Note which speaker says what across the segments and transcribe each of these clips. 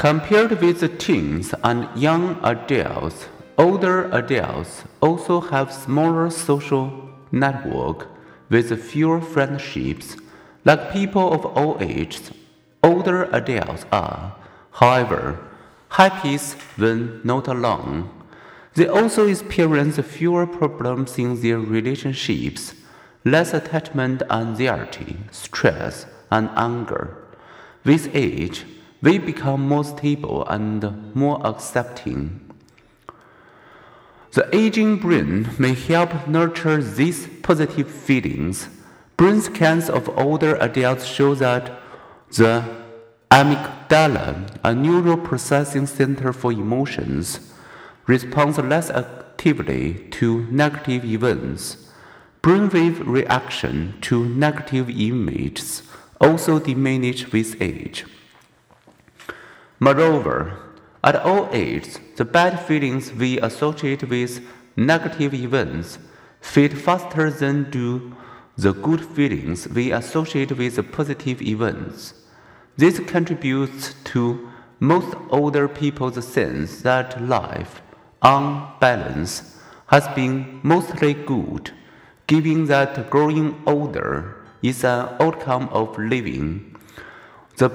Speaker 1: Compared with teens and young adults, older adults also have smaller social network with fewer friendships. Like people of all ages, older adults are, however, happiest when not alone. They also experience fewer problems in their relationships, less attachment anxiety, stress, and anger. With age, we become more stable and more accepting. The aging brain may help nurture these positive feelings. Brain scans of older adults show that the amygdala, a neural processing center for emotions, responds less actively to negative events. Brainwave reaction to negative images also diminish with age. Moreover, at all ages, the bad feelings we associate with negative events fade faster than do the good feelings we associate with positive events. This contributes to most older people's sense that life, on balance, has been mostly good, given that growing older is an outcome of living. The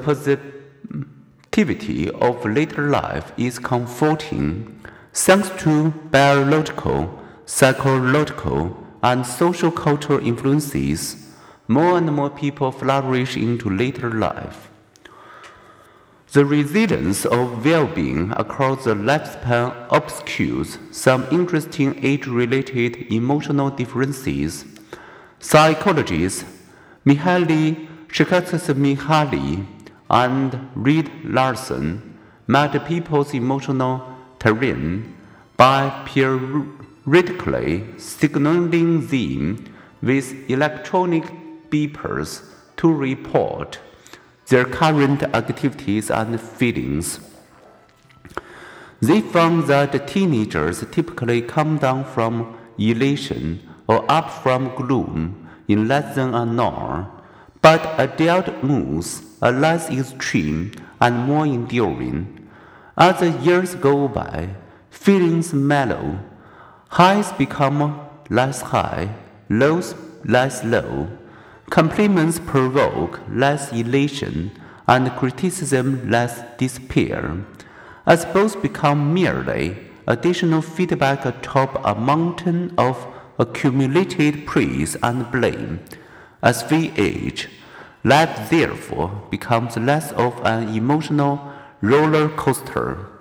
Speaker 1: activity of later life is comforting thanks to biological, psychological, and social cultural influences. More and more people flourish into later life. The resilience of well being across the lifespan obscures some interesting age related emotional differences. Psychologists Mihaly Csikszentmihalyi and Reed Larson map people's emotional terrain by periodically signaling them with electronic beepers to report their current activities and feelings. They found that teenagers typically come down from elation or up from gloom in less than an hour, but adult moods are less extreme and more enduring. As the years go by, feelings mellow, highs become less high, lows less low. Compliments provoke less elation, and criticism less despair, as both become merely additional feedback atop a mountain of accumulated praise and blame. As we age, life therefore becomes less of an emotional roller coaster